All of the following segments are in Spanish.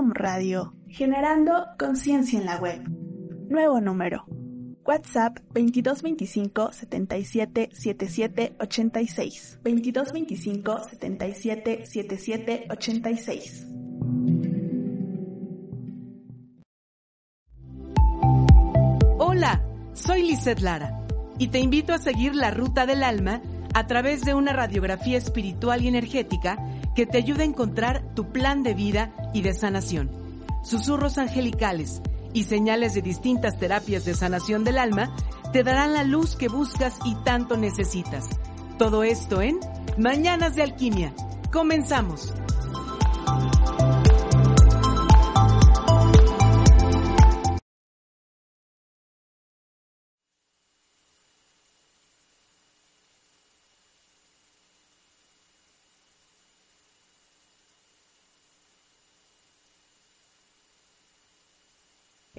Om Radio, generando conciencia en la web. Nuevo número. WhatsApp 2225 77 77 86. 2225 77 77 86. Hola, soy Lizeth Lara y te invito a seguir la ruta del alma a través de una radiografía espiritual y energética que te ayude a encontrar tu plan de vida y de sanación. Susurros angelicales y señales de distintas terapias de sanación del alma te darán la luz que buscas y tanto necesitas. Todo esto en Mañanas de Alquimia. Comenzamos.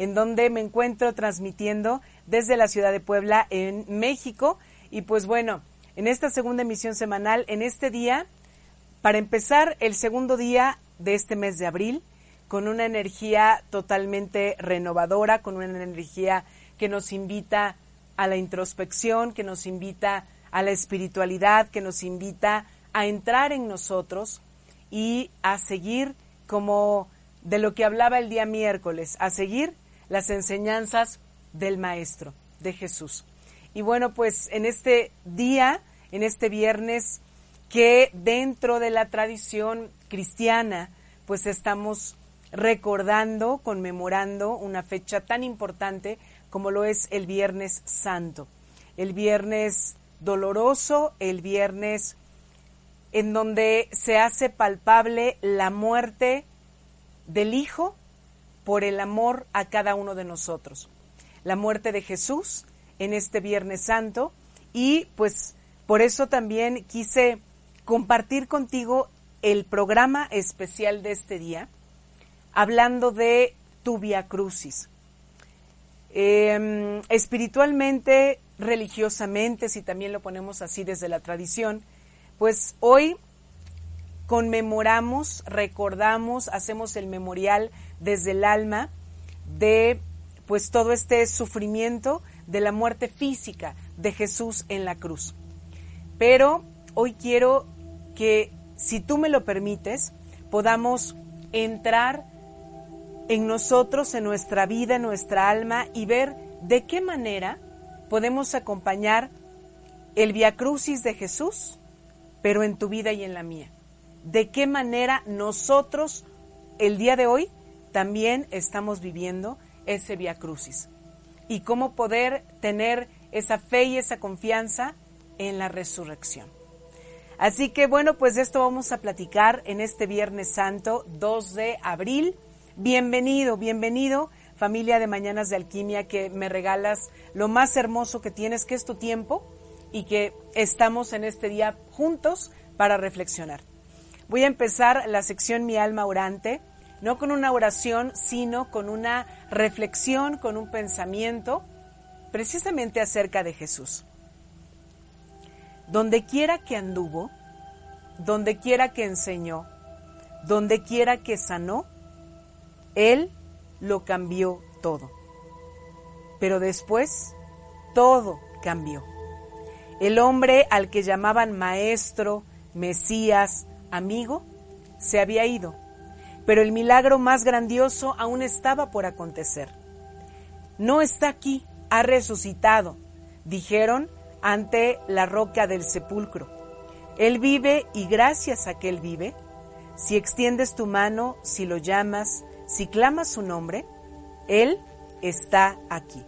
En donde me encuentro transmitiendo desde la ciudad de Puebla, en México. Y pues bueno, en esta segunda emisión semanal, en este día, para empezar el segundo día de este mes de abril, con una energía totalmente renovadora, con una energía que nos invita a la introspección, que nos invita a la espiritualidad, que nos invita a entrar en nosotros y a seguir como de lo que hablaba el día miércoles, a seguir las enseñanzas del Maestro, de Jesús. Y bueno, pues en este día, en este viernes, que dentro de la tradición cristiana, pues estamos recordando, conmemorando una fecha tan importante como lo es el Viernes Santo. El viernes doloroso, el viernes en donde se hace palpable la muerte del Hijo por el amor a cada uno de nosotros. La muerte de Jesús en este Viernes Santo y pues por eso también quise compartir contigo el programa especial de este día, hablando de tu Via Crucis. Em, espiritualmente, religiosamente, si también lo ponemos así desde la tradición, pues hoy conmemoramos, recordamos, hacemos el memorial desde el alma de pues todo este sufrimiento de la muerte física de Jesús en la cruz. Pero hoy quiero que, si tú me lo permites, podamos entrar en nosotros, en nuestra vida, en nuestra alma y ver de qué manera podemos acompañar el Via Crucis de Jesús, pero en tu vida y en la mía. De qué manera nosotros el día de hoy también estamos viviendo ese Via Crucis. Y cómo poder tener esa fe y esa confianza en la resurrección. Así que bueno, pues de esto vamos a platicar en este Viernes Santo 2 de abril. Bienvenido, bienvenido familia de Mañanas de Alquimia que me regalas lo más hermoso que tienes, que es tu tiempo y que estamos en este día juntos para reflexionar. Voy a empezar la sección Mi alma orante no con una oración, sino con una reflexión, con un pensamiento precisamente acerca de Jesús. Donde quiera que anduvo, donde quiera que enseñó, donde quiera que sanó, Él lo cambió todo. Pero después todo cambió. El hombre al que llamaban maestro, Mesías, amigo, se había ido, pero el milagro más grandioso aún estaba por acontecer. No está aquí, ha resucitado, dijeron ante la roca del sepulcro. Él vive y gracias a que Él vive, si extiendes tu mano, si lo llamas, si clamas su nombre, Él está aquí.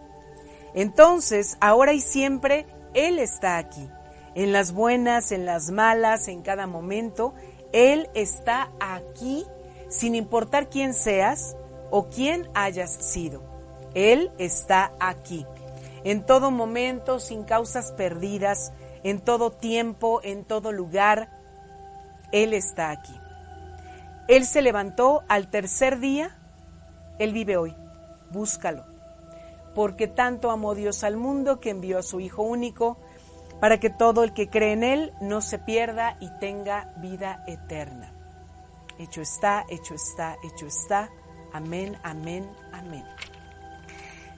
Entonces, ahora y siempre, Él está aquí. En las buenas, en las malas, en cada momento, Él está aquí sin importar quién seas o quién hayas sido. Él está aquí. En todo momento, sin causas perdidas, en todo tiempo, en todo lugar, Él está aquí. Él se levantó al tercer día, Él vive hoy. Búscalo. Porque tanto amó Dios al mundo que envió a su Hijo único para que todo el que cree en Él no se pierda y tenga vida eterna. Hecho está, hecho está, hecho está. Amén, amén, amén.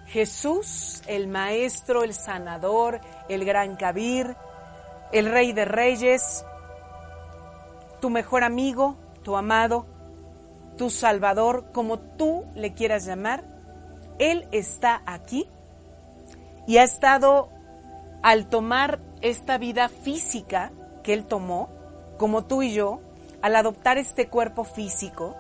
Jesús, el Maestro, el Sanador, el Gran Cabir, el Rey de Reyes, tu mejor amigo, tu amado, tu Salvador, como tú le quieras llamar, Él está aquí y ha estado al tomar esta vida física que Él tomó, como tú y yo, al adoptar este cuerpo físico,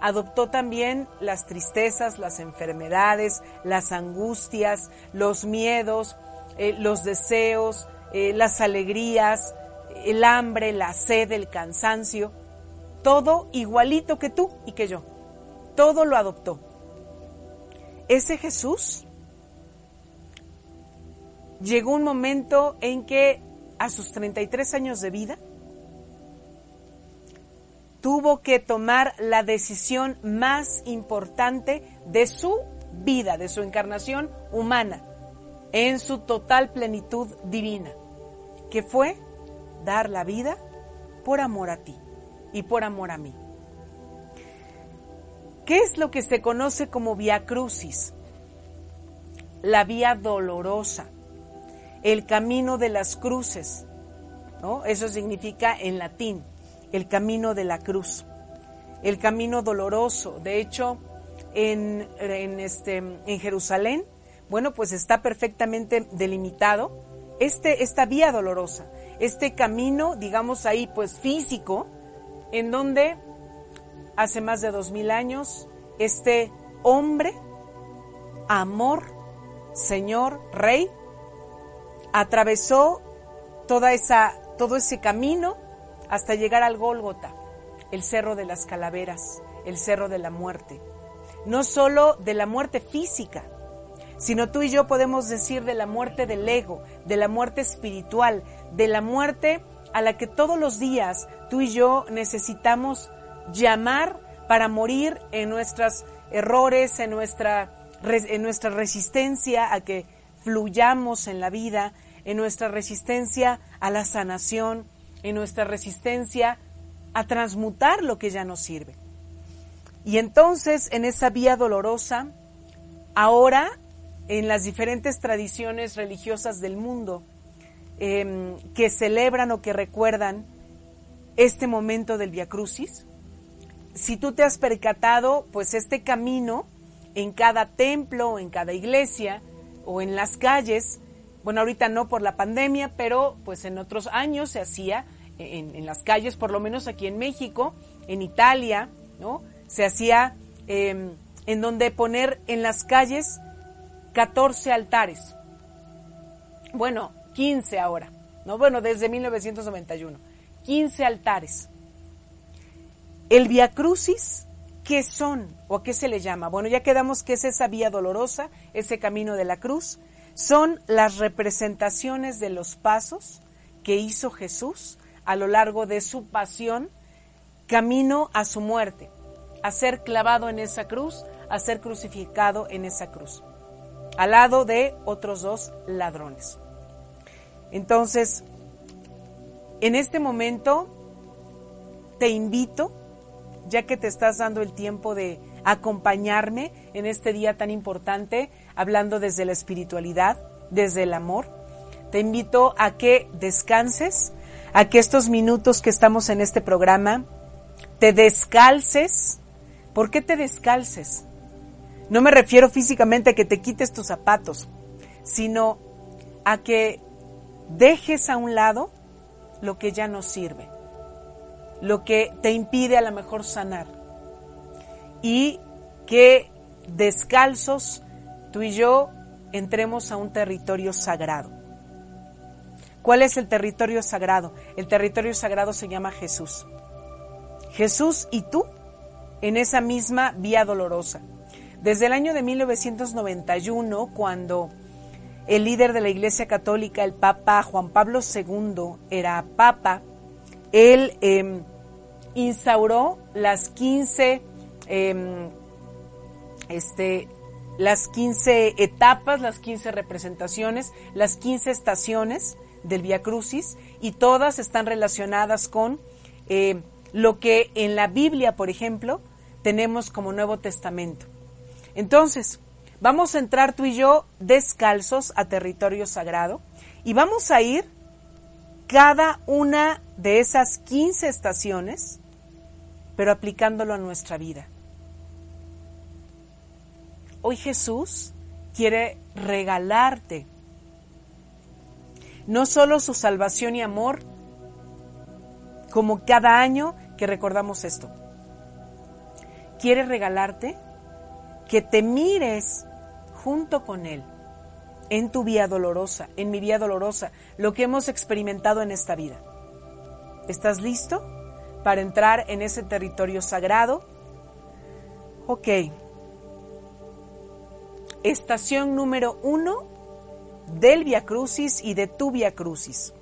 adoptó también las tristezas, las enfermedades, las angustias, los miedos, eh, los deseos, eh, las alegrías, el hambre, la sed, el cansancio, todo igualito que tú y que yo. Todo lo adoptó. Ese Jesús llegó un momento en que a sus 33 años de vida tuvo que tomar la decisión más importante de su vida, de su encarnación humana, en su total plenitud divina, que fue dar la vida por amor a ti y por amor a mí. ¿Qué es lo que se conoce como vía crucis? La vía dolorosa, el camino de las cruces, ¿no? Eso significa en latín el camino de la cruz, el camino doloroso. De hecho, en, este, en Jerusalén, bueno, pues está perfectamente delimitado este, esta vía dolorosa, este camino, digamos ahí, pues físico, en donde hace más de dos mil años este hombre, amor, Señor, Rey, atravesó toda esa, todo ese camino hasta llegar al Gólgota, el cerro de las calaveras, el cerro de la muerte. No solo de la muerte física, sino tú y yo podemos decir de la muerte del ego, de la muerte espiritual, de la muerte a la que todos los días tú y yo necesitamos llamar para morir en nuestros errores, en nuestra, en nuestra resistencia a que fluyamos en la vida, en nuestra resistencia a la sanación, en nuestra resistencia a transmutar lo que ya nos sirve. Y entonces en esa vía dolorosa, ahora en las diferentes tradiciones religiosas del mundo em, que celebran o que recuerdan este momento del Via Crucis, si tú te has percatado, pues este camino en cada templo, en cada iglesia o en las calles, bueno, ahorita no por la pandemia, pero pues en otros años se hacía en, las calles, por lo menos aquí en México, en Italia, ¿no? Se hacía em, en donde poner en las calles 14 altares. Bueno, 15 ahora, ¿no? Bueno, desde 1991. 15 altares. El Via Crucis, ¿qué son o qué se le llama? Bueno, ya quedamos que es esa vía dolorosa, ese camino de la cruz. Son las representaciones de los pasos que hizo Jesús a lo largo de su pasión, camino a su muerte, a ser clavado en esa cruz, a ser crucificado en esa cruz, al lado de otros dos ladrones. Entonces, en este momento te invito, ya que te estás dando el tiempo de acompañarme en este día tan importante, hablando desde la espiritualidad, desde el amor. Te invito a que descanses, a que estos minutos que estamos en este programa te descalces. ¿Por qué te descalces? No me refiero físicamente a que te quites tus zapatos, sino a que dejes a un lado lo que ya no sirve, lo que te impide a lo mejor sanar. Y que descalzos tú y yo entremos a un territorio sagrado. ¿Cuál es el territorio sagrado? El territorio sagrado se llama Jesús. Jesús y tú en esa misma vía dolorosa. Desde el año de 1991, cuando el líder de la Iglesia Católica, el Papa Juan Pablo II, era Papa, él em, instauró las 15, em, este, las 15 etapas, las 15 representaciones, las 15 estaciones del Via Crucis y todas están relacionadas con eh, lo que en la Biblia, por ejemplo, tenemos como Nuevo Testamento. Entonces, vamos a entrar tú y yo descalzos a territorio sagrado y vamos a ir cada una de esas 15 estaciones, pero aplicándolo a nuestra vida. Hoy Jesús quiere regalarte no solo su salvación y amor, como cada año que recordamos esto. Quiere regalarte que te mires junto con Él en tu vía dolorosa, en mi vía dolorosa, lo que hemos experimentado en esta vida. ¿Estás listo para entrar en ese territorio sagrado? Ok. Estación número uno del Via Crucis y de tu Via Crucis.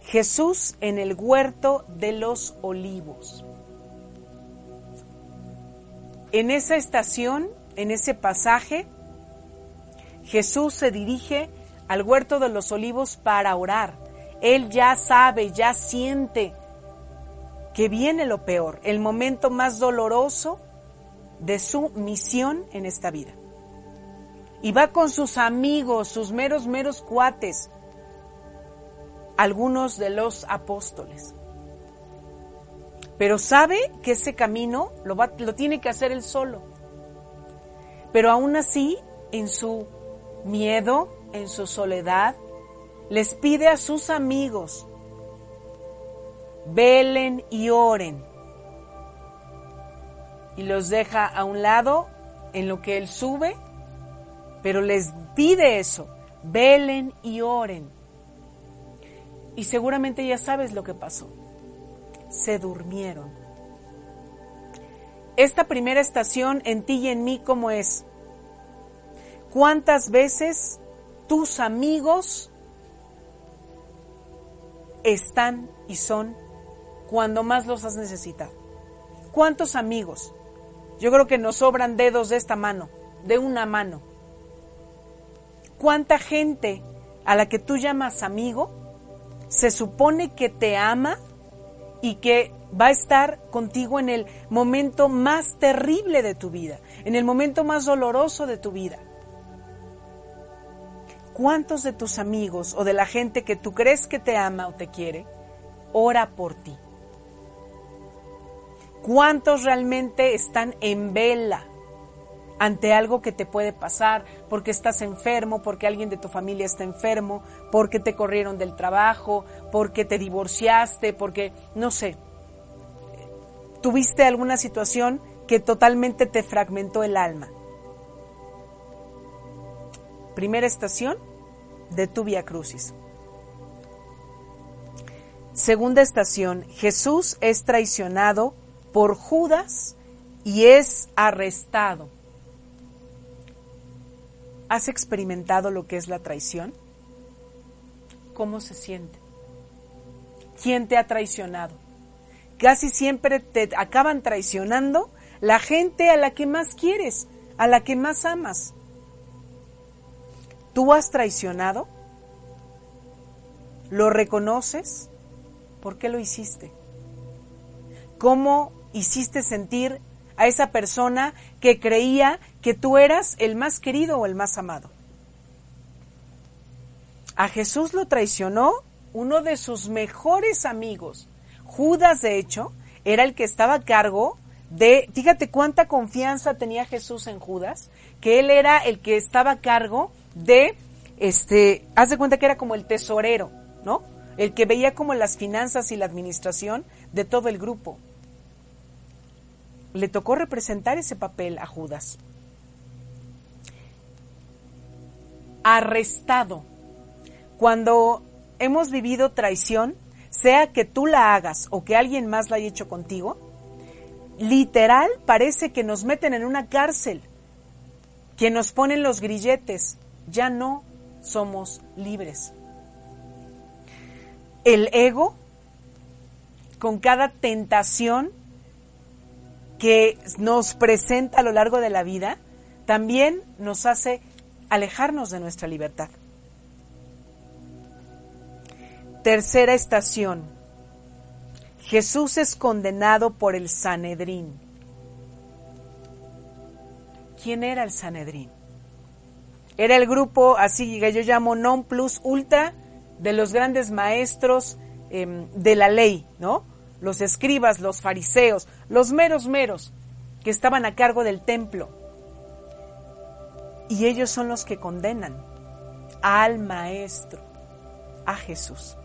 Jesús en el huerto de los olivos. En esa estación, en ese pasaje, Jesús se dirige al huerto de los olivos para orar. Él ya sabe, ya siente que viene lo peor, el momento más doloroso de su misión en esta vida. Y va con sus amigos, sus meros, meros cuates, algunos de los apóstoles. Pero sabe que ese camino lo, va, lo tiene que hacer él solo. Pero aún así, en su miedo, en su soledad, les pide a sus amigos, velen y oren. Y los deja a un lado en lo que él sube, pero les pide eso, velen y oren. Y seguramente ya sabes lo que pasó. Se durmieron. Esta primera estación en ti y en mí, ¿cómo es? ¿Cuántas veces tus amigos están y son cuando más los has necesitado? ¿Cuántos amigos? Yo creo que nos sobran dedos de esta mano, de una mano. ¿Cuánta gente a la que tú llamas amigo se supone que te ama y que va a estar contigo en el momento más terrible de tu vida, en el momento más doloroso de tu vida. ¿Cuántos de tus amigos o de la gente que tú crees que te ama o te quiere, ora por ti? ¿Cuántos realmente están en vela ante algo que te puede pasar, porque estás enfermo, porque alguien de tu familia está enfermo, porque te corrieron del trabajo, porque te divorciaste, porque, no sé, tuviste alguna situación que totalmente te fragmentó el alma. Primera estación de tu Via Crucis. Segunda estación, Jesús es traicionado por Judas y es arrestado. ¿Has experimentado lo que es la traición? ¿Cómo se siente? ¿Quién te ha traicionado? Casi siempre te acaban traicionando la gente a la que más quieres, a la que más amas. ¿Tú has traicionado? ¿Lo reconoces? ¿Por qué lo hiciste? ¿Cómo hiciste sentir a esa persona que creía que tú eras el más querido o el más amado. A Jesús lo traicionó uno de sus mejores amigos. Judas, de hecho, era el que estaba a cargo de, fíjate cuánta confianza tenía Jesús en Judas, que él era el que estaba a cargo de, este, haz de cuenta que era como el tesorero, ¿no? El que veía como las finanzas y la administración de todo el grupo. Le tocó representar ese papel a Judas. Arrestado. Cuando hemos vivido traición, sea que tú la hagas o que alguien más la haya hecho contigo, literal parece que nos meten en una cárcel, que nos ponen los grilletes, ya no somos libres. El ego, con cada tentación que nos presenta a lo largo de la vida, también nos hace alejarnos de nuestra libertad. Tercera estación. Jesús es condenado por el Sanedrín. ¿Quién era el Sanedrín? Era el grupo, así que yo llamo non plus ultra, de los grandes maestros em, de la ley, ¿no? Los escribas, los fariseos, los meros meros que estaban a cargo del templo. Y ellos son los que condenan al maestro, a Jesús.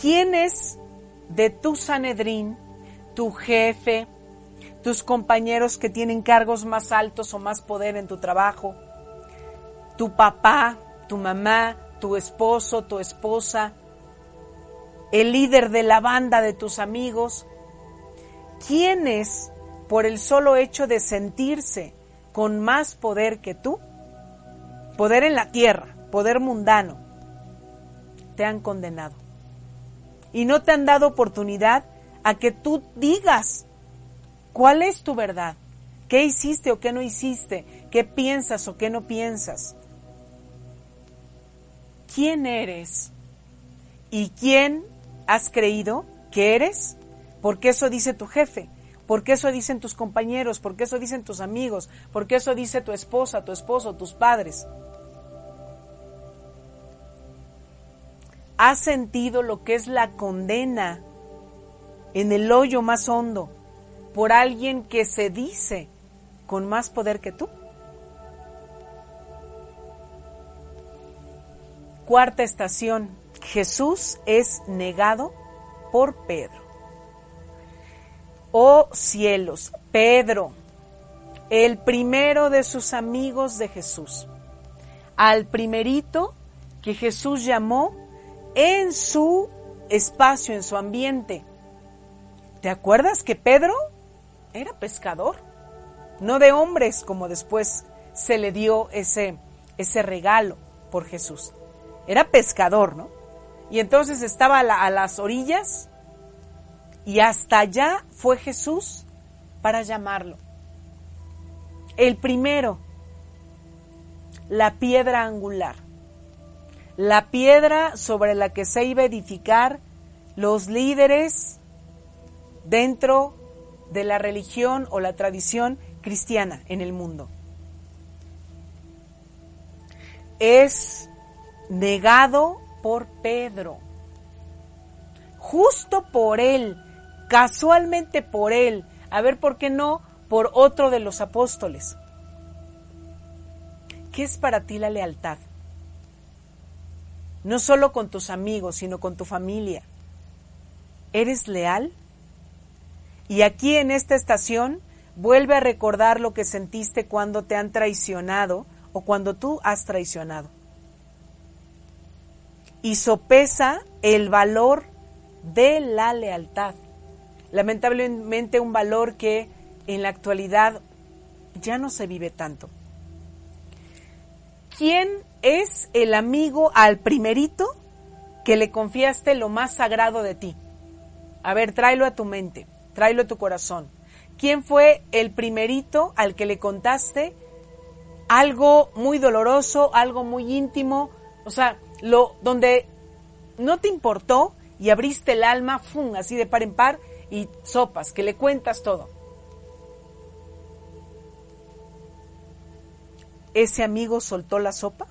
¿Quién es de tu Sanedrín, tu jefe, tus compañeros que tienen cargos más altos o más poder en tu trabajo, tu papá, tu mamá, tu esposo, tu esposa, el líder de la banda de tus amigos? ¿Quién es, por el solo hecho de sentirse con más poder que tú, poder en la tierra, poder mundano, te han condenado? y no te han dado oportunidad a que tú digas cuál es tu verdad, qué hiciste o qué no hiciste, qué piensas o qué no piensas. ¿Quién eres? ¿Y quién has creído que eres? Porque eso dice tu jefe, porque eso dicen tus compañeros, porque eso dicen tus amigos, porque eso dice tu esposa, tu esposo, tus padres. has sentido lo que es la condena en el hoyo más hondo por alguien que se dice con más poder que tú? Cuarta estación, Jesús es negado por Pedro. Oh cielos, Pedro, el primero de sus amigos de Jesús, al primerito que Jesús llamó en su espacio, en su ambiente. ¿Te acuerdas que Pedro era pescador? No de hombres como después se le dio ese, ese regalo por Jesús. Era pescador, ¿no? Y entonces estaba a, las orillas y hasta allá fue Jesús para llamarlo. El primero, la piedra angular la piedra sobre la que se iba a edificar los líderes dentro de la religión o la tradición cristiana en el mundo. Es negado por Pedro. Justo por él, casualmente por él, a ver por qué no por otro de los apóstoles. ¿Qué es para ti la lealtad? no solo con tus amigos, sino con tu familia. ¿Eres leal? Y aquí en esta estación vuelve a recordar lo que sentiste cuando te han traicionado o cuando tú has traicionado. Y sopesa el valor de la lealtad. Lamentablemente un valor que en la actualidad ya no se vive tanto. ¿Quién es el amigo al primerito que le confiaste lo más sagrado de ti? A ver, tráelo a tu mente, tráelo a tu corazón. ¿Quién fue el primerito al que le contaste algo muy doloroso, algo muy íntimo? O sea, donde no te importó y abriste el alma, ¡fum! así de par en par y sopas, que le cuentas todo. ¿Ese amigo soltó la sopa?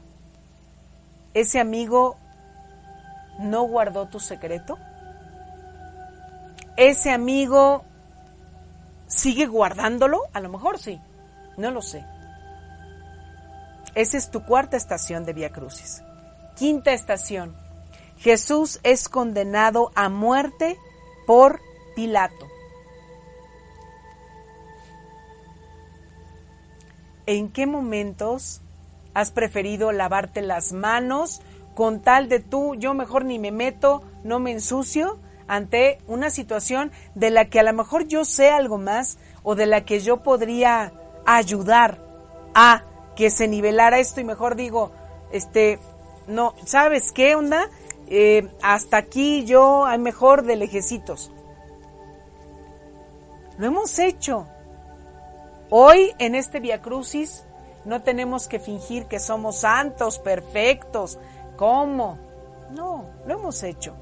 ese amigo no guardó tu secreto? ¿Ese amigo sigue guardándolo? A lo mejor sí, no lo sé. Esa es tu cuarta estación de Vía Crucis. Quinta estación. Jesús es condenado a muerte por Pilato. ¿En qué momentos has preferido lavarte las manos con tal de tú, yo mejor ni me meto, no me ensucio ante una situación de la que a lo mejor yo sé algo más o de la que yo podría ayudar a que se nivelara esto y mejor digo, este, no, ¿sabes qué onda? Eh, hasta aquí yo hay mejor de lejecitos. Lo hemos hecho. Hoy en este Via Crucis no tenemos que fingir que somos santos, perfectos. ¿Cómo? No, lo hemos hecho.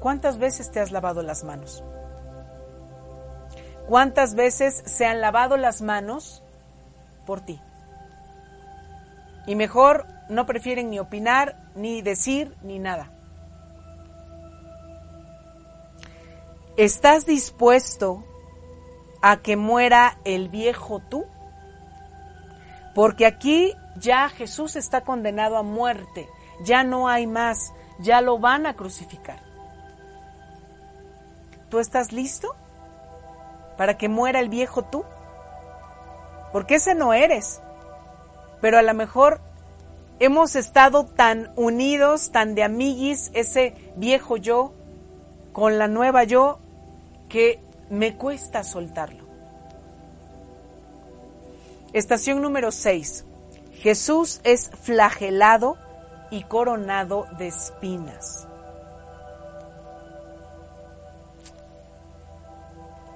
¿Cuántas veces te has lavado las manos? ¿Cuántas veces se han lavado las manos por ti? Y mejor no prefieren ni opinar, ni decir, ni nada. ¿Estás dispuesto a que muera el viejo tú? Porque aquí ya Jesús está condenado a muerte, ya no hay más, ya lo van a crucificar. ¿Tú estás listo para que muera el viejo tú? Porque ese no eres. Pero a lo mejor hemos estado tan unidos, tan de amiguis, ese viejo yo con la nueva yo, que me cuesta soltarlo. Estación número 6. Jesús es flagelado y coronado de espinas.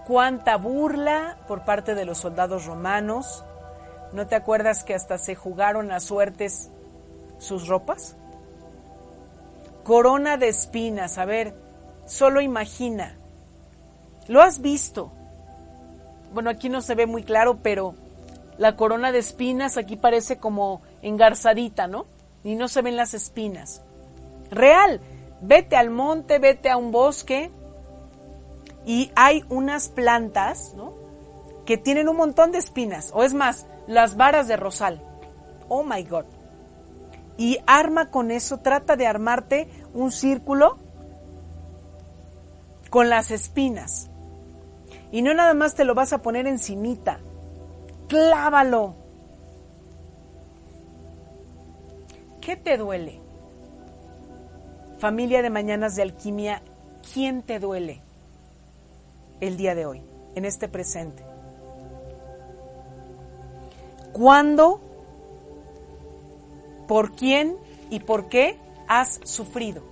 Cuánta burla por parte de los soldados romanos. ¿No te acuerdas que hasta se jugaron a suertes sus ropas? Corona de espinas. A ver, solo imagina. ¿Lo has visto? Bueno, aquí no se ve muy claro, pero la corona de espinas aquí parece como engarzadita, ¿no? Y no se ven las espinas. Real, vete al monte, vete a un bosque y hay unas plantas, ¿no? Que tienen un montón de espinas, o es más, las varas de rosal. Oh my God. Y arma con eso, trata de armarte un círculo con las espinas. Y no nada más te lo vas a poner encimita, clávalo. ¿Qué te duele? Familia de Mañanas de Alquimia, ¿quién te duele el día de hoy, en este presente? ¿Cuándo, por quién y por qué has sufrido?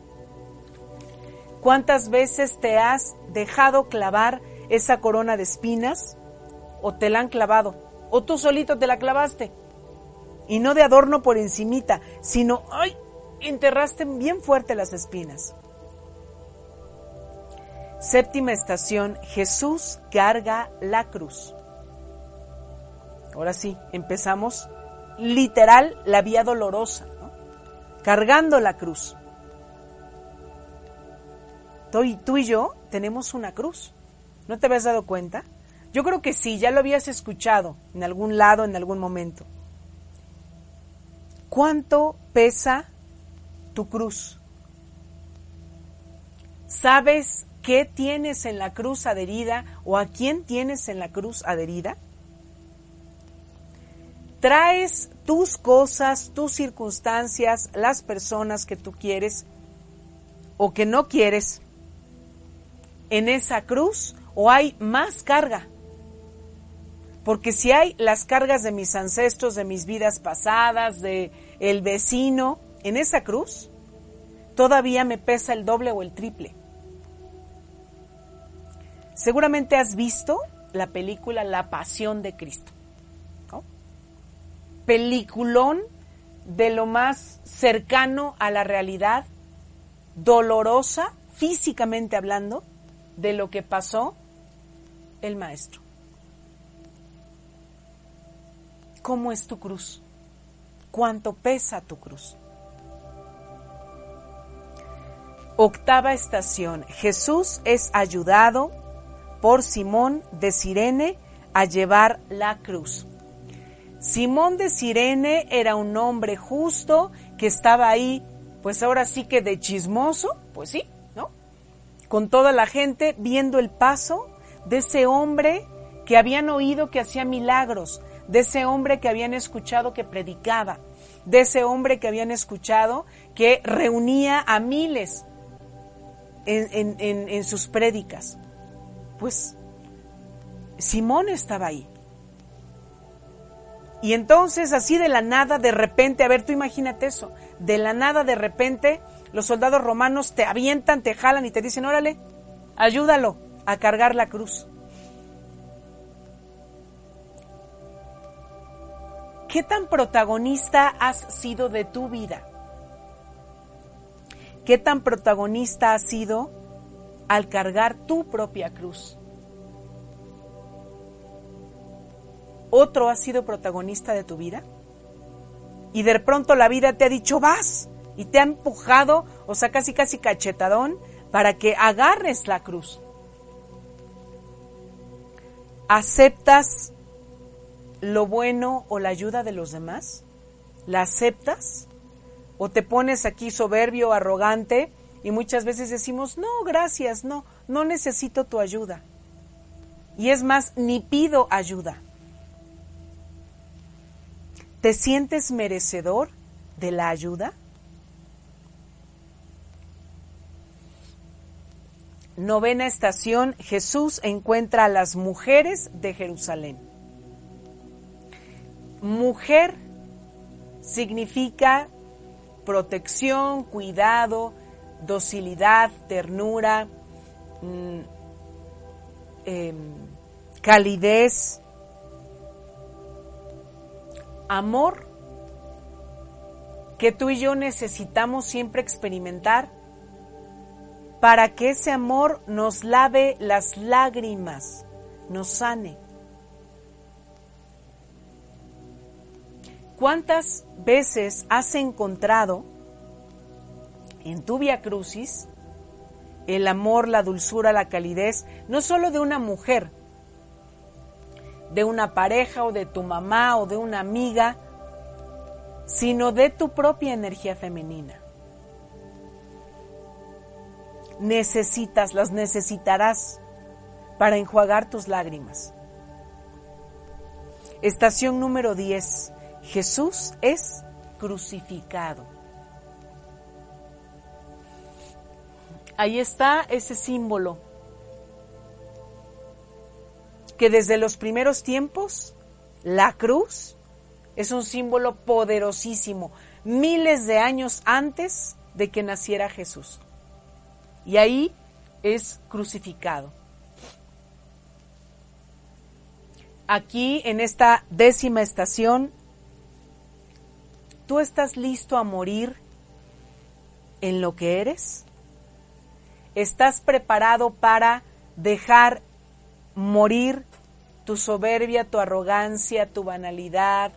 ¿Cuántas veces te has dejado clavar esa corona de espinas o te la han clavado? o tú solito te la clavaste. Y no de adorno por encimita, sino, ay, enterraste bien fuerte las espinas. Séptima estación, Jesús carga la cruz. Ahora sí, empezamos literal la vía dolorosa, cargando la cruz. Tú y, tú y yo tenemos una cruz. ¿No te habías dado cuenta? Yo creo que sí, ya lo habías escuchado en algún lado, en algún momento. ¿Cuánto pesa tu cruz? ¿Sabes qué tienes en la cruz adherida o a quién tienes en la cruz adherida? Traes tus cosas, tus circunstancias, las personas que tú quieres o que no quieres en esa cruz o hay más carga. Porque si hay las cargas de mis ancestros, de mis vidas pasadas, de el vecino en esa cruz, todavía me pesa el doble o el triple. Seguramente has visto la película La Pasión de Cristo peliculón de lo más cercano a la realidad, dolorosa, físicamente hablando, de lo que pasó el maestro. ¿Cómo es tu cruz? ¿Cuánto pesa tu cruz? Octava estación. Jesús es ayudado por Simón de Sirene a llevar la cruz. Simón de Sirene era un hombre justo que estaba ahí, pues ahora sí que de chismoso, pues sí, ¿no? Con toda la gente viendo el paso de ese hombre que habían oído que hacía milagros, de ese hombre que habían escuchado que predicaba, de ese hombre que habían escuchado que reunía a miles en, sus prédicas. Pues Simón estaba ahí. Y entonces así de la nada, de repente, a ver, tú imagínate eso, de la nada, de repente, los soldados romanos te avientan, te jalan y te dicen, órale, ayúdalo a cargar la cruz. ¿Qué tan protagonista has sido de tu vida? ¿Qué tan protagonista has sido al cargar tu propia cruz? ¿Otro ha sido protagonista de tu vida? Y de pronto la vida te ha dicho, vas, y te ha empujado, o sea, casi casi cachetadón, para que agarres la cruz. ¿Aceptas lo bueno o la ayuda de los demás? ¿La aceptas? ¿O te pones aquí soberbio, arrogante y muchas veces decimos, no, gracias, no, no necesito tu ayuda? Y es más, ni pido ayuda. ¿Te sientes merecedor de la ayuda? Novena estación, Jesús encuentra a las mujeres de Jerusalén. Mujer significa protección, cuidado, docilidad, ternura, mm, em, calidez, amor que tú y yo necesitamos siempre experimentar para que ese amor nos lave las lágrimas, nos sane. ¿Cuántas veces has encontrado en tu via crucis el amor, la dulzura, la calidez, no solo de una mujer, de una pareja o de tu mamá o de una amiga, sino de tu propia energía femenina? Necesitas, las necesitarás para enjuagar tus lágrimas. Estación número 10. Jesús es crucificado. Ahí está ese símbolo que desde los primeros tiempos, la cruz es un símbolo poderosísimo, miles de años antes de que naciera Jesús. Y ahí es crucificado. Aquí, en esta décima estación, ¿Tú estás listo a morir en lo que eres? ¿Estás preparado para dejar morir tu soberbia, tu arrogancia, tu banalidad,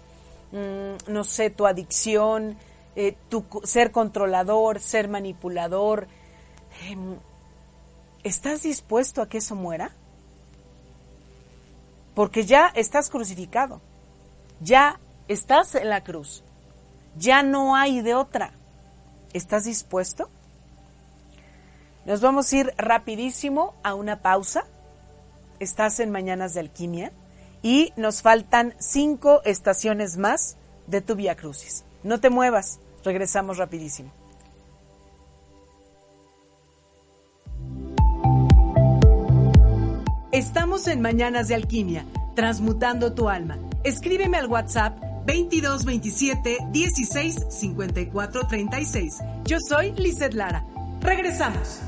mm, no sé, tu adicción, eh, tu ser controlador, ser manipulador? Em, ¿Estás dispuesto a que eso muera? Porque ya estás crucificado, ya estás en la cruz. Ya no hay de otra. ¿Estás dispuesto? Nos vamos a ir rapidísimo a una pausa. Estás en Mañanas de Alquimia y nos faltan cinco estaciones más de tu Vía Crucis. No te muevas, regresamos rapidísimo. Estamos en Mañanas de Alquimia, transmutando tu alma. Escríbeme al WhatsApp 22 27 16 54 36. Yo soy Lizeth Lara. Regresamos.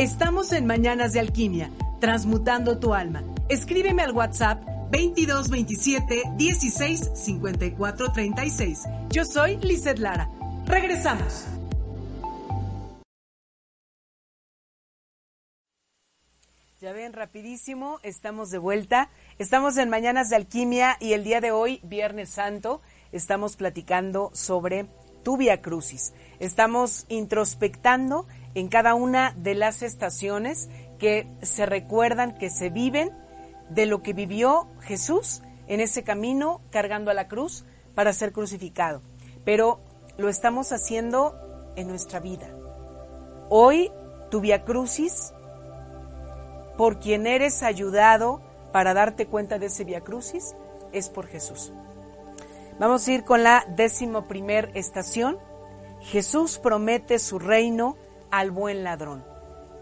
Estamos en Mañanas de Alquimia, transmutando tu alma. Escríbeme al WhatsApp 2227 16 54 36. Yo soy Lizeth Lara. Regresamos. Ya ven, rapidísimo, estamos de vuelta. Estamos en Mañanas de Alquimia y el día de hoy, Viernes Santo, estamos platicando sobre tu Via Crucis. Estamos introspectando en cada una de las estaciones que se recuerdan, que se viven de lo que vivió Jesús en ese camino cargando a la cruz para ser crucificado. Pero lo estamos haciendo en nuestra vida. Hoy tu Via Crucis por quien eres ayudado para darte cuenta de ese Via Crucis es por Jesús. Vamos a ir con la décimo primer estación. Jesús promete su reino al buen ladrón.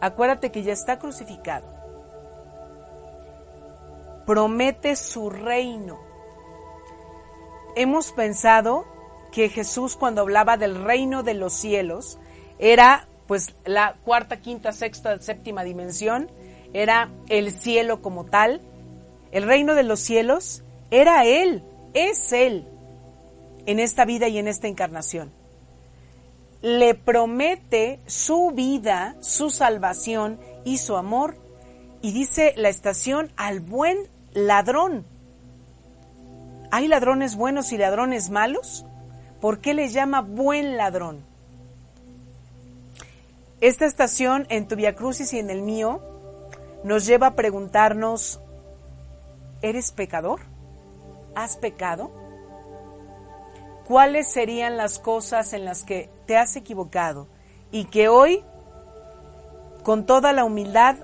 Acuérdate que ya está crucificado. Promete su reino. Hemos pensado que Jesús cuando hablaba del reino de los cielos era pues la cuarta, quinta, sexta, séptima dimensión era el cielo como tal. El reino de los cielos era Él, es Él, en esta vida y en esta encarnación. Le promete su vida, su salvación y su amor. Y dice la estación al buen ladrón. ¿Hay ladrones buenos y ladrones malos? ¿Por qué le llama buen ladrón? Esta estación en tu Via Crucis y en el mío nos lleva a preguntarnos, ¿eres pecador? ¿Has pecado? ¿Cuáles serían las cosas en las que te has equivocado y que hoy, con toda la humildad,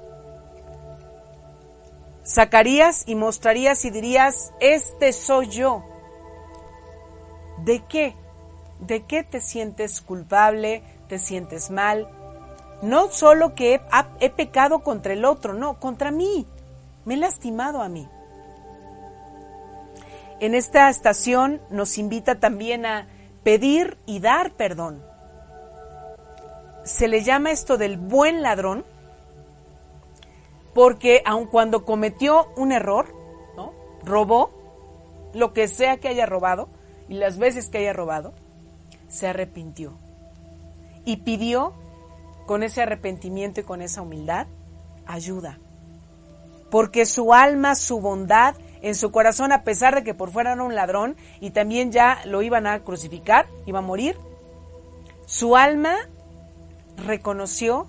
sacarías y mostrarías y dirías, este soy yo? ¿De qué? ¿De qué te sientes culpable? ¿Te sientes mal? No solo que he, pecado contra el otro, no, contra mí. Me he lastimado a mí. En esta estación nos invita también a pedir y dar perdón. Se le llama esto del buen ladrón porque aun cuando cometió un error, robó lo que sea que haya robado y las veces que haya robado, se arrepintió y pidió con ese arrepentimiento y con esa humildad, ayuda. Porque su alma, su bondad en su corazón, a pesar de que por fuera era un ladrón y también ya lo iban a crucificar, iba a morir, su alma reconoció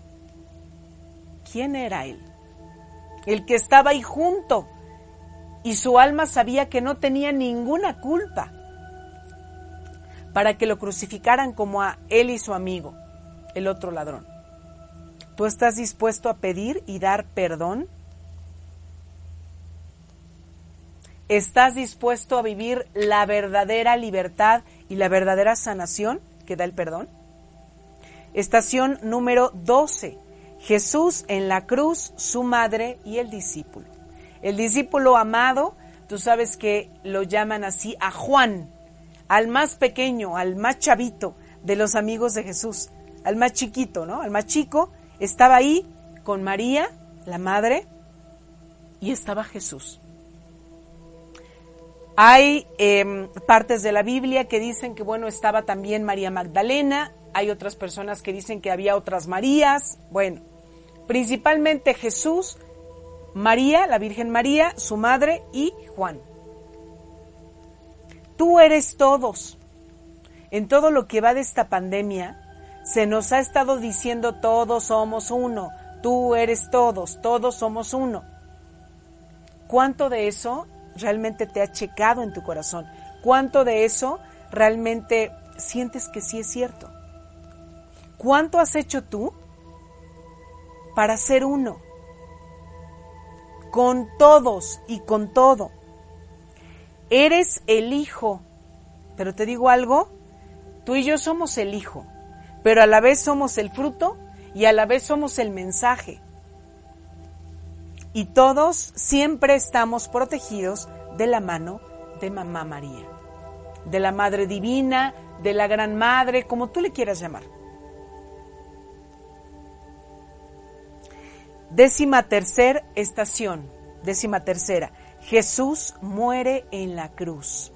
quién era él, el que estaba ahí junto, y su alma sabía que no tenía ninguna culpa para que lo crucificaran como a él y su amigo, el otro ladrón. ¿Tú estás dispuesto a pedir y dar perdón? ¿Estás dispuesto a vivir la verdadera libertad y la verdadera sanación que da el perdón? Estación número 12. Jesús en la cruz, su madre y el discípulo. El discípulo amado, tú sabes que lo llaman así a Juan, al más pequeño, al más chavito de los amigos de Jesús, al más chiquito, ¿no? Al más chico estaba ahí con María, la madre, y estaba Jesús. Hay em, partes de la Biblia que dicen que, bueno, estaba también María Magdalena, hay otras personas que dicen que había otras Marías, bueno, principalmente Jesús, María, la Virgen María, su madre y Juan. Tú eres todos. En todo lo que va de esta pandemia, se nos ha estado diciendo todos somos uno, tú eres todos, todos somos uno. ¿Cuánto de eso realmente te ha checado en tu corazón? ¿Cuánto de eso realmente sientes que sí es cierto? ¿Cuánto has hecho tú para ser uno? Con todos y con todo. Eres el hijo. Pero te digo algo, tú y yo somos el hijo pero a la vez somos el fruto y a la vez somos el mensaje. Y todos siempre estamos protegidos de la mano de Mamá María, de la Madre Divina, de la Gran Madre, como tú le quieras llamar. Décima tercera estación, décima tercera, Jesús muere en la cruz.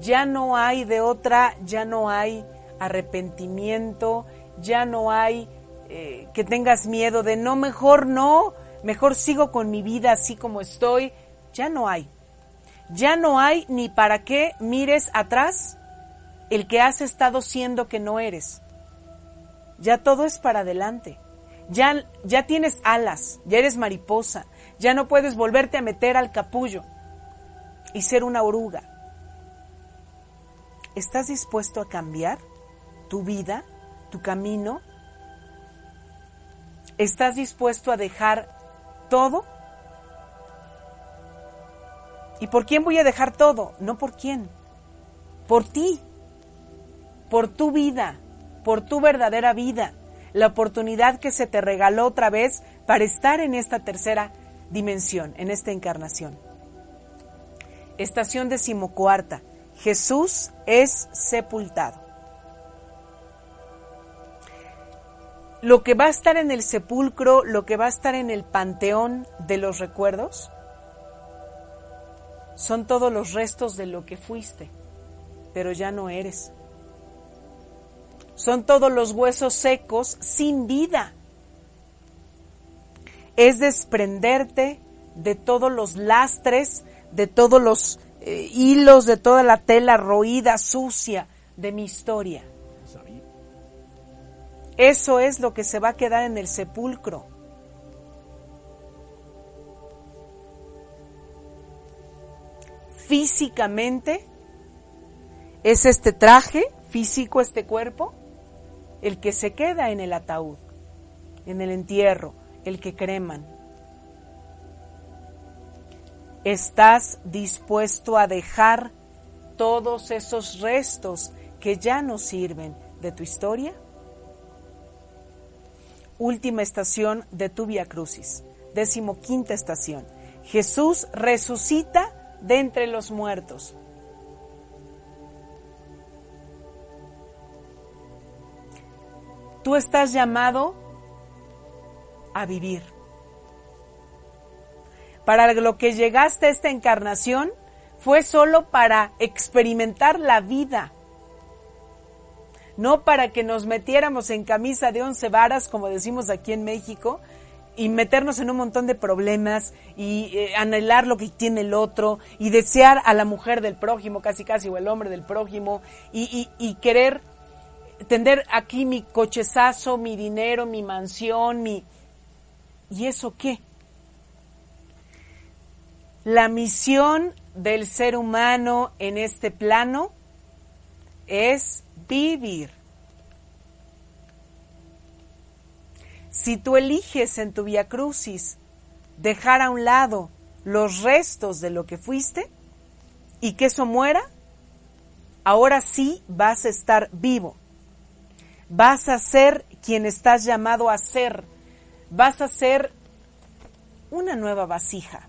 Ya no hay de otra, ya no hay arrepentimiento, ya no hay eh, que tengas miedo de no, mejor no, mejor sigo con mi vida así como estoy, ya no hay. Ya no hay ni para qué mires atrás el que has estado siendo que no eres. Ya todo es para adelante. Ya, ya tienes alas, ya eres mariposa, ya no puedes volverte a meter al capullo y ser una oruga. ¿Estás dispuesto a cambiar tu vida, tu camino? ¿Estás dispuesto a dejar todo? ¿Y por quién voy a dejar todo? No por quién, por ti, por tu vida, por tu verdadera vida, la oportunidad que se te regaló otra vez para estar en esta tercera dimensión, en esta encarnación. Estación decimocuarta. Jesús es sepultado. Lo que va a estar en el sepulcro, lo que va a estar en el panteón de los recuerdos, son todos los restos de lo que fuiste, pero ya no eres. Son todos los huesos secos sin vida es desprenderte de todos los lastres, de todos los eh, hilos, de toda la tela roída, sucia de mi historia. Eso es lo que se va a quedar en el sepulcro. Físicamente es este traje físico, este cuerpo, el que se queda en el ataúd, en el entierro, el que creman. ¿Estás dispuesto a dejar todos esos restos que ya no sirven de tu historia? Última estación de tu Via Crucis, decimoquinta estación. Jesús resucita de entre los muertos. Tú estás llamado a vivir. Para lo que llegaste a esta encarnación fue solo para experimentar la vida, no para que nos metiéramos en camisa de once varas, como decimos aquí en México, y meternos en un montón de problemas y eh, anhelar lo que tiene el otro y desear a la mujer del prójimo, casi casi, o el hombre del prójimo, y, y querer tener aquí mi cochezazo, mi dinero, mi mansión, mi, ¿Y eso qué? La misión del ser humano en este plano es vivir. Si tú eliges en tu vía crucis dejar a un lado los restos de lo que fuiste y que eso muera, ahora sí vas a estar vivo. Vas a ser quien estás llamado a ser vas a ser una nueva vasija.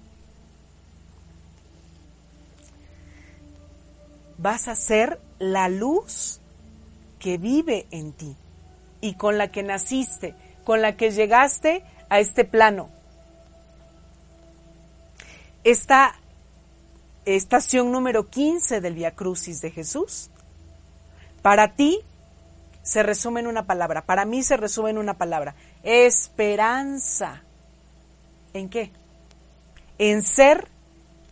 Vas a ser la luz que vive en ti y con la que naciste, con la que llegaste a este plano. Esta estación número 15 del Via Crucis de Jesús, para ti se resume en una palabra, para mí se resume en una palabra, esperanza. ¿En qué? En ser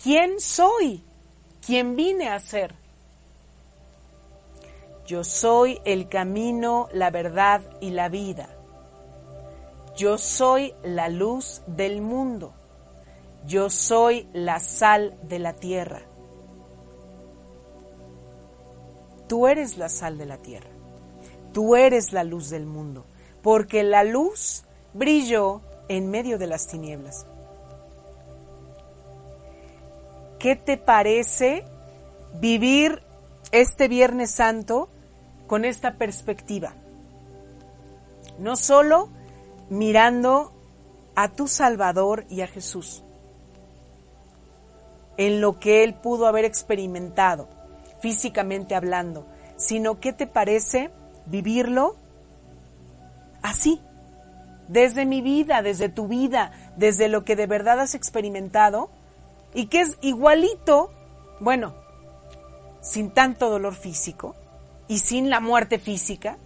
quien soy, quien vine a ser. Yo soy el camino, la verdad y la vida. Yo soy la luz del mundo. Yo soy la sal de la tierra. Tú eres la sal de la tierra. Tú eres la luz del mundo porque la luz brilló en medio de las tinieblas. ¿Qué te parece vivir este Viernes Santo con esta perspectiva? No solo mirando a tu Salvador y a Jesús, en lo que Él pudo haber experimentado, físicamente hablando, sino qué te parece vivirlo así, desde mi vida, desde tu vida, desde lo que de verdad has experimentado y que es igualito, bueno, sin tanto dolor físico y sin la muerte física,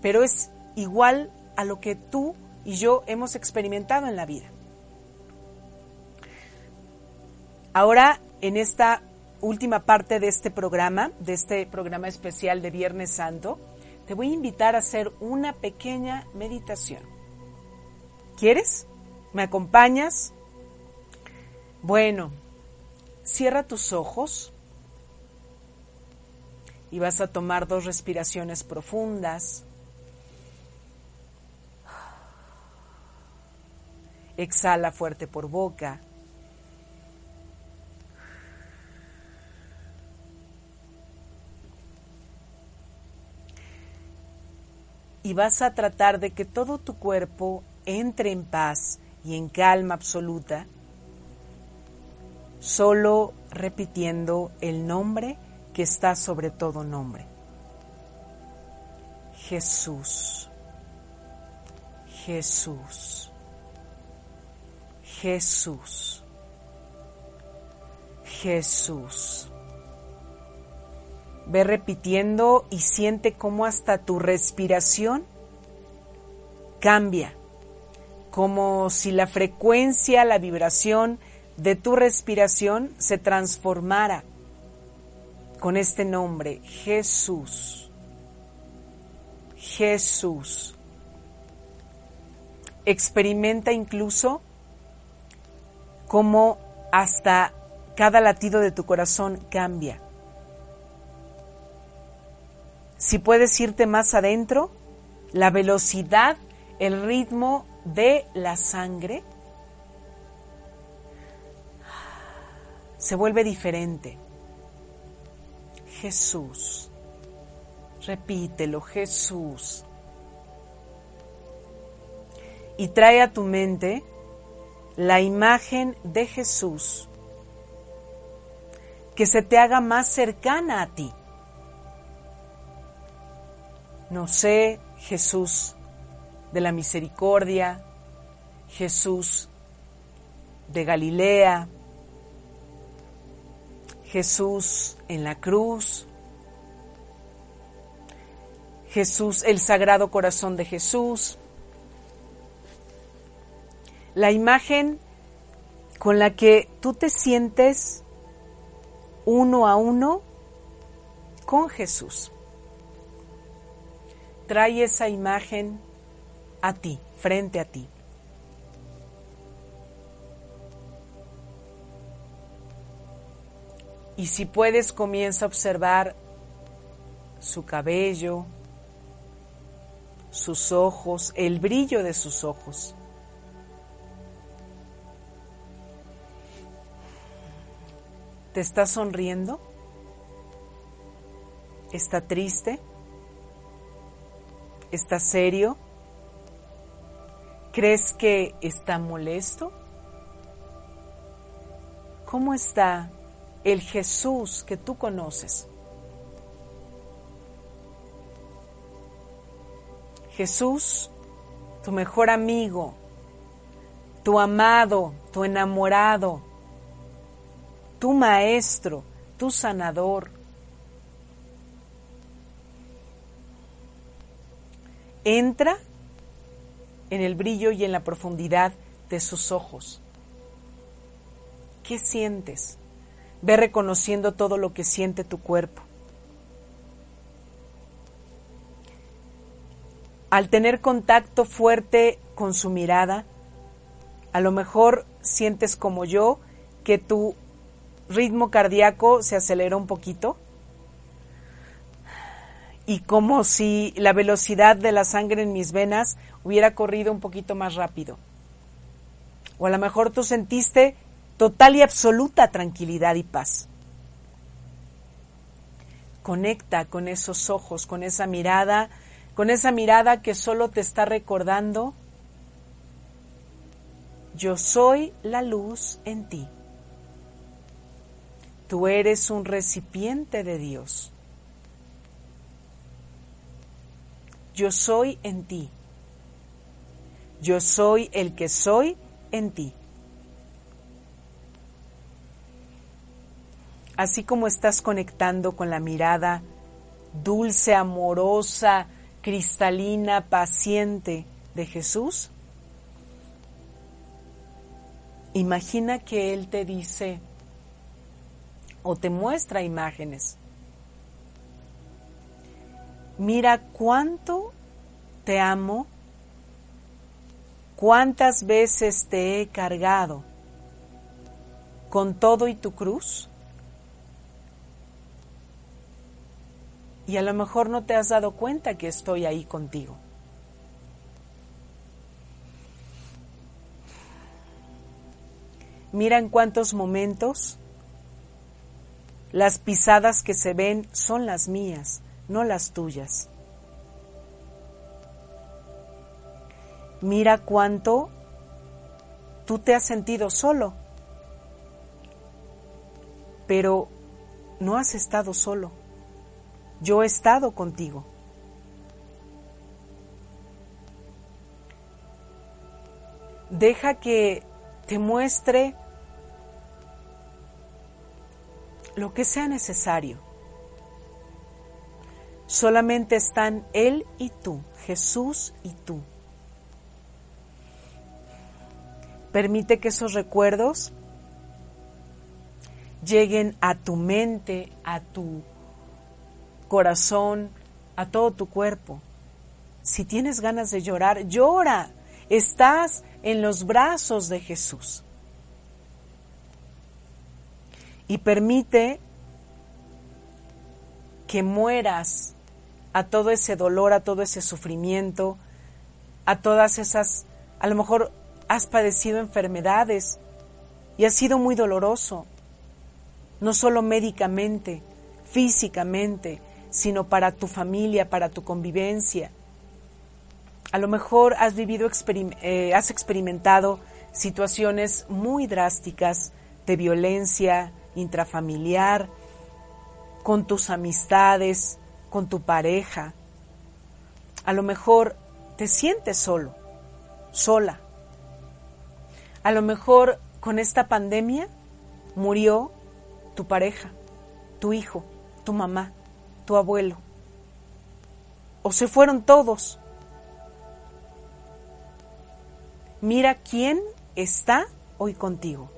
pero es igual a lo que tú y yo hemos experimentado en la vida. Ahora, en esta última parte de este programa, de este programa especial de Viernes Santo, te voy a invitar a hacer una pequeña meditación. ¿Quieres? ¿Me acompañas? Bueno, cierra tus ojos y vas a tomar dos respiraciones profundas. Exhala fuerte por boca. Y vas a tratar de que todo tu cuerpo entre en paz y en calma absoluta, solo repitiendo el nombre que está sobre todo nombre. Jesús, Jesús, Jesús, Jesús. Ve repitiendo y siente cómo hasta tu respiración cambia, como si la frecuencia, la vibración de tu respiración se transformara con este nombre, Jesús. Jesús. Experimenta incluso cómo hasta cada latido de tu corazón cambia. Si puedes irte más adentro, la velocidad, el ritmo de la sangre se vuelve diferente. Jesús. Repítelo, Jesús. Y trae a tu mente la imagen de Jesús que se te haga más cercana a ti no sé, Jesús de la misericordia, Jesús de Galilea, Jesús en la cruz, Jesús, el sagrado corazón de Jesús, la imagen con la que tú te sientes uno a uno con Jesús trae esa imagen a ti, frente a ti. Y si puedes, comienza a observar su cabello, sus ojos, el brillo de sus ojos. ¿Te está sonriendo? ¿Está triste? ¿Está serio? ¿Crees que está molesto? ¿Cómo está el Jesús que tú conoces? Jesús, tu mejor amigo, tu amado, tu enamorado, tu maestro, tu sanador, entra en el brillo y en la profundidad de sus ojos. ¿Qué sientes? Ve reconociendo todo lo que siente tu cuerpo. Al tener contacto fuerte con su mirada, a lo mejor sientes como yo que tu ritmo cardíaco se acelera un poquito y como si la velocidad de la sangre en mis venas hubiera corrido un poquito más rápido. O a lo mejor tú sentiste total y absoluta tranquilidad y paz. Conecta con esos ojos, con esa mirada, con esa mirada que solo te está recordando, yo soy la luz en ti. Tú eres un recipiente de Dios. Yo soy en ti. yo soy el que soy en ti. Así como estás conectando con la mirada dulce, amorosa, cristalina, paciente de Jesús, imagina que Él te dice o te muestra imágenes. Mira cuánto te amo, cuántas veces te he cargado con todo y tu cruz y a lo mejor no te has dado cuenta que estoy ahí contigo. Mira en cuántos momentos las pisadas que se ven son las mías, no las tuyas. Mira cuánto tú te has sentido solo, pero no has estado solo yo he estado contigo. Deja que te muestre lo que sea necesario. Solamente están Él y tú, Jesús y tú. Permite que esos recuerdos lleguen a tu mente, a tu corazón, a todo tu cuerpo. Si tienes ganas de llorar, llora. Estás en los brazos de Jesús. Y permite que mueras a todo ese dolor, a todo ese sufrimiento, a todas esas, a lo mejor has padecido enfermedades y ha sido muy doloroso, no solo médicamente, físicamente, sino para tu familia, para tu convivencia. A lo mejor has vivido, eh, has experimentado situaciones muy drásticas de violencia intrafamiliar, con tus amistades, con tu pareja. A lo mejor te sientes solo, sola. A lo mejor con esta pandemia murió tu pareja, tu hijo, tu mamá tu abuelo. O se fueron todos. Mira quién está hoy contigo,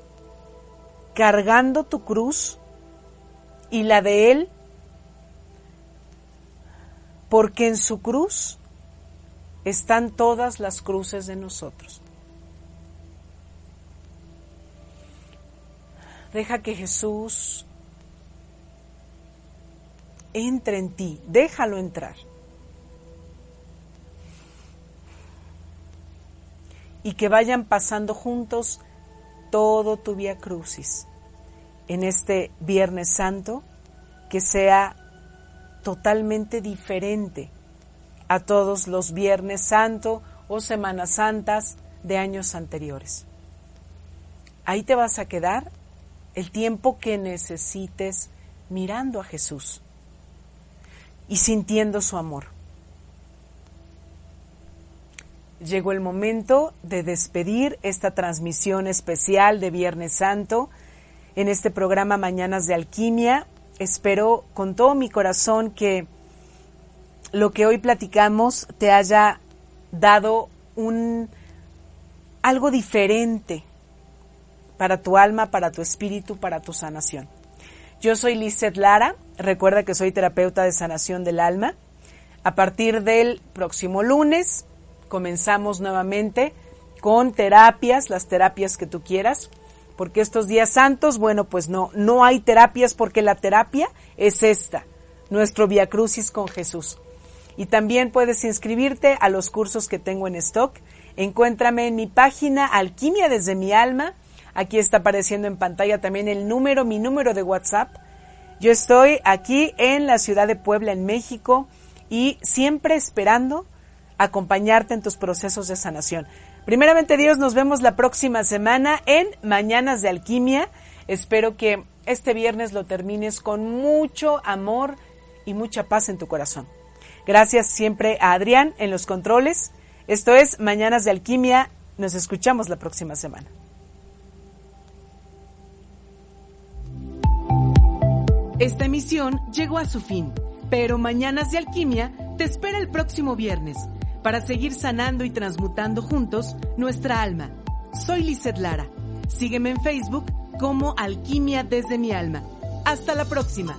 cargando tu cruz y la de Él, porque en su cruz están todas las cruces de nosotros. Deja que Jesús entra en ti, déjalo entrar. Y que vayan pasando juntos todo tu vía crucis en este Viernes Santo, que sea totalmente diferente a todos los Viernes Santo o Semanas Santas de años anteriores. Ahí te vas a quedar el tiempo que necesites mirando a Jesús y sintiendo su amor. Llegó el momento de despedir esta transmisión especial de Viernes Santo en este programa Mañanas de Alquimia. Espero con todo mi corazón que lo que hoy platicamos te haya dado un algo diferente para tu alma, para tu espíritu, para tu sanación. Yo soy Lizeth Lara, recuerda que soy terapeuta de sanación del alma. A partir del próximo lunes comenzamos nuevamente con terapias, las terapias que tú quieras, porque estos días santos, bueno, pues no, no hay terapias porque la terapia es esta, nuestro Via Crucis con Jesús. Y también puedes inscribirte a los cursos que tengo en stock. Encuéntrame en mi página Alquimia desde mi alma Aquí está apareciendo en pantalla también el número, mi número de WhatsApp. Yo estoy aquí en la ciudad de Puebla, en México, y siempre esperando acompañarte en tus procesos de sanación. Primeramente Dios, nos vemos la próxima semana en Mañanas de Alquimia. Espero que este viernes lo termines con mucho amor y mucha paz en tu corazón. Gracias siempre a Adrián en los controles Esto es Mañanas de Alquimia. Nos escuchamos la próxima semana. Esta emisión llegó a su fin, pero Mañanas de Alquimia te espera el próximo viernes para seguir sanando y transmutando juntos nuestra alma. Soy Lizeth Lara. Sígueme en Facebook como Alquimia desde mi alma. Hasta la próxima.